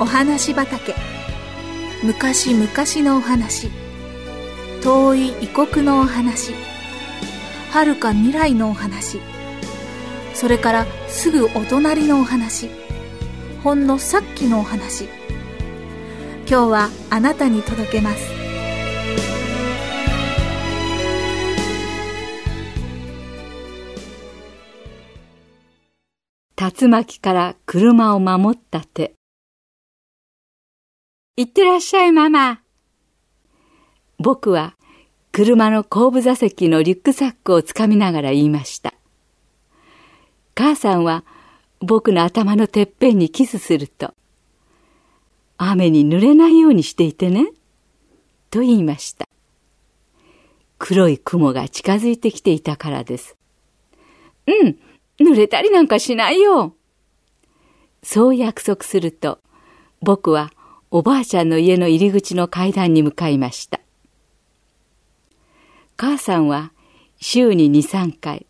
お話畑。昔々のお話。遠い異国のお話。遥か未来のお話。それからすぐお隣のお話。ほんのさっきのお話。今日はあなたに届けます。竜巻から車を守った手。いってらっしゃいママ。僕は車の後部座席のリュックサックをつかみながら言いました。母さんは僕の頭のてっぺんにキスすると雨に濡れないようにしていてねと言いました。黒い雲が近づいてきていたからです。うん濡れたりなんかしないよ。そう約束すると、僕はおばあちゃんの家の入り口の階段に向かいました。母さんは週に2、3回、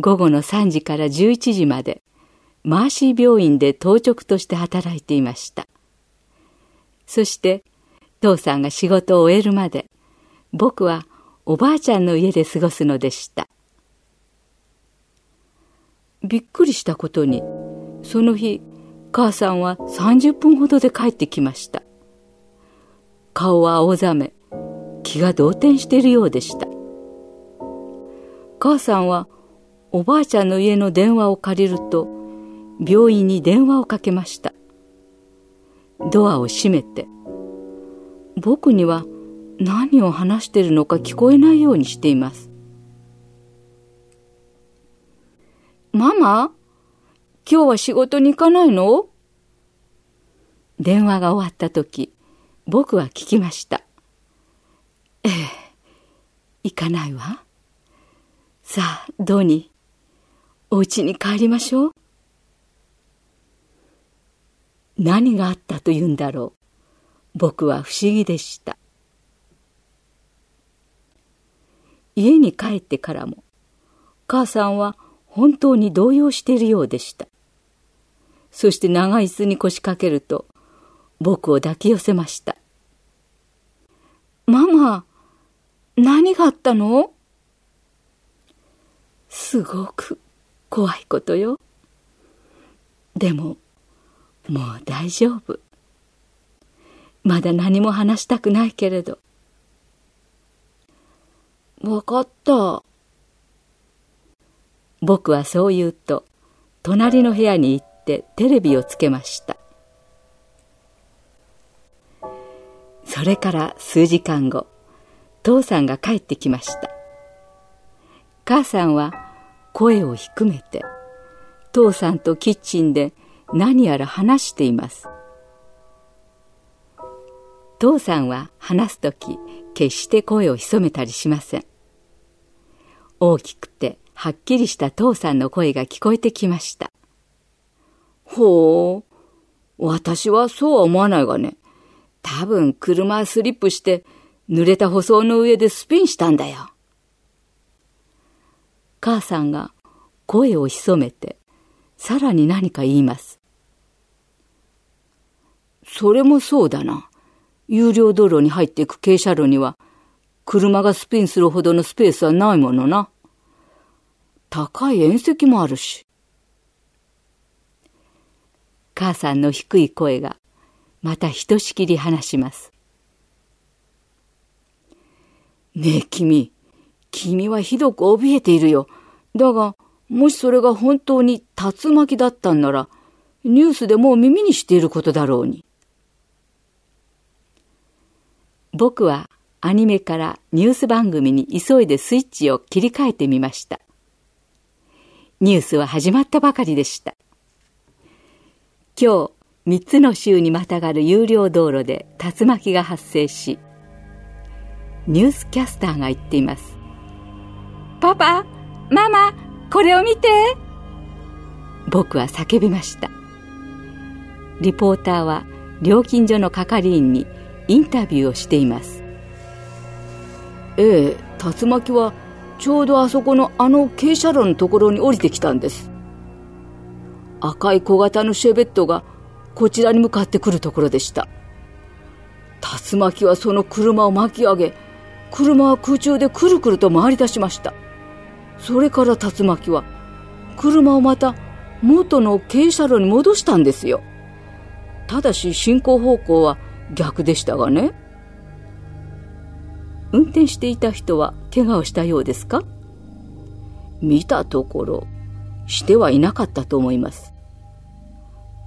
午後の3時から11時まで、マーシー病院で当直として働いていました。そして、父さんが仕事を終えるまで、僕はおばあちゃんの家で過ごすのでした。びっくりしたことに、その日、母さんは30分ほどで帰ってきました。顔は青ざめ、気が動転しているようでした。母さんはおばあちゃんの家の電話を借りると、病院に電話をかけました。ドアを閉めて、僕には何を話しているのか聞こえないようにしています。ママ？今日は仕事に行かないの？電話が終わった時、僕は聞きました。ええ、行かないわ。さあ、ドニー、お家に帰りましょう。何があったと言うんだろう。僕は不思議でした。家に帰ってからも、母さんは本当に動揺しているようでした。そして長い椅子に腰掛けると、僕を抱き寄せました。ママ、何があったの？すごく怖いことよ。でも、もう大丈夫。まだ何も話したくないけれど。わかった。僕はそう言うと隣の部屋に行ってテレビをつけました。それから数時間後父さんが帰ってきました。母さんは声を低めて父さんとキッチンで何やら話しています。父さんは話す時決して声を潜めたりしません。大きくてはっきりした父さんの声が聞こえてきました。ほう、私はそうは思わないがね。多分車スリップして濡れた舗装の上でスピンしたんだよ。母さんが声を潜めて、さらに何か言います。それもそうだな。有料道路に入っていく傾斜路には、車がスピンするほどのスペースはないものな。高い縁石もあるし。母さんの低い声がまたひとしきり話します。ねえ君、君はひどく怯えているよ。だが、もしそれが本当に竜巻だったんなら、ニュースでもう耳にしていることだろうに。僕はアニメからニュース番組に急いでスイッチを切り替えてみました。ニュースは始まったばかりでした。今日、3つの州にまたがる有料道路で竜巻が発生し、ニュースキャスターが言っています。パパ、ママ、これを見て僕は叫びました。リポーターは料金所の係員にインタビューをしています。ええ、竜巻はちょうどあそこのあの傾斜路のところに降りてきたんです。赤い小型のシェベットがこちらに向かってくるところでした。竜巻はその車を巻き上げ、車は空中でくるくると回り出しました。それから竜巻は、車をまた元の傾斜路に戻したんですよ。ただし進行方向は逆でしたがね。運転していた人は怪我をしたようですか？見たところ、してはいなかったと思います。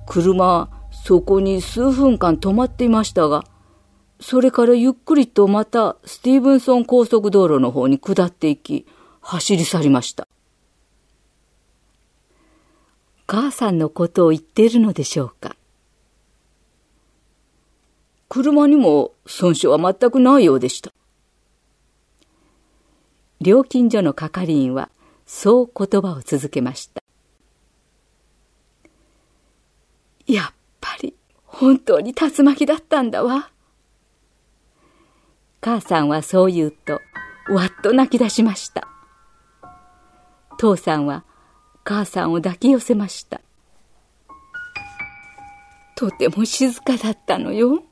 車はそこに数分間止まっていましたが、それからゆっくりとまたスティーブンソン高速道路の方に下っていき、走り去りました。母さんのことを言っているのでしょうか？車にも損傷は全くないようでした。料金所の係員はそう言葉を続けました。やっぱり本当に竜巻だったんだわ。母さんはそう言うと、わっと泣き出しました。父さんは母さんを抱き寄せました。とても静かだったのよ。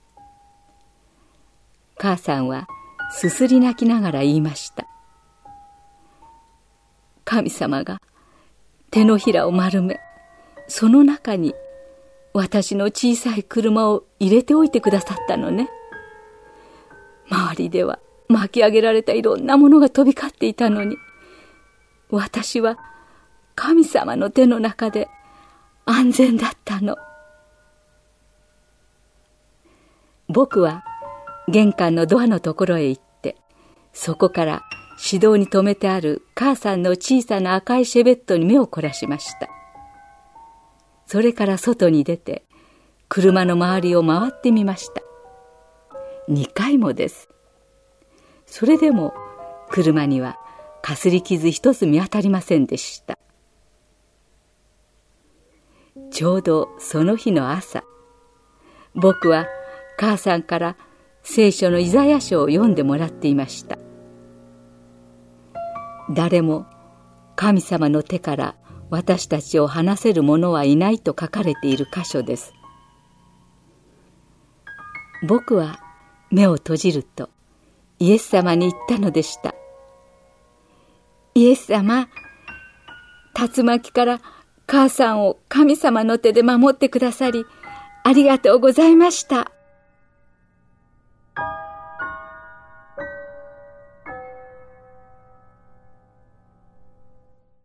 母さんはすすり泣きながら言いました。神様が手のひらを丸め、その中に私の小さい車を入れておいてくださったのね。周りでは巻き上げられたいろんなものが飛び交っていたのに、私は神様の手の中で安全だったの。僕は玄関のドアのところへ行って、そこから指導に止めてある母さんの小さな赤いシェベットに目を凝らしました。それから外に出て、車の周りを回ってみました。2回もです。それでも車にはかすり傷一つ見当たりませんでした。ちょうどその日の朝、僕は母さんから聖書のイザヤ書を読んでもらっていました。誰も神様の手から私たちを離せる者はいないと書かれている箇所です。僕は目を閉じるとイエス様に言ったのでした。イエス様、竜巻から母さんを神様の手で守ってくださり、ありがとうございました。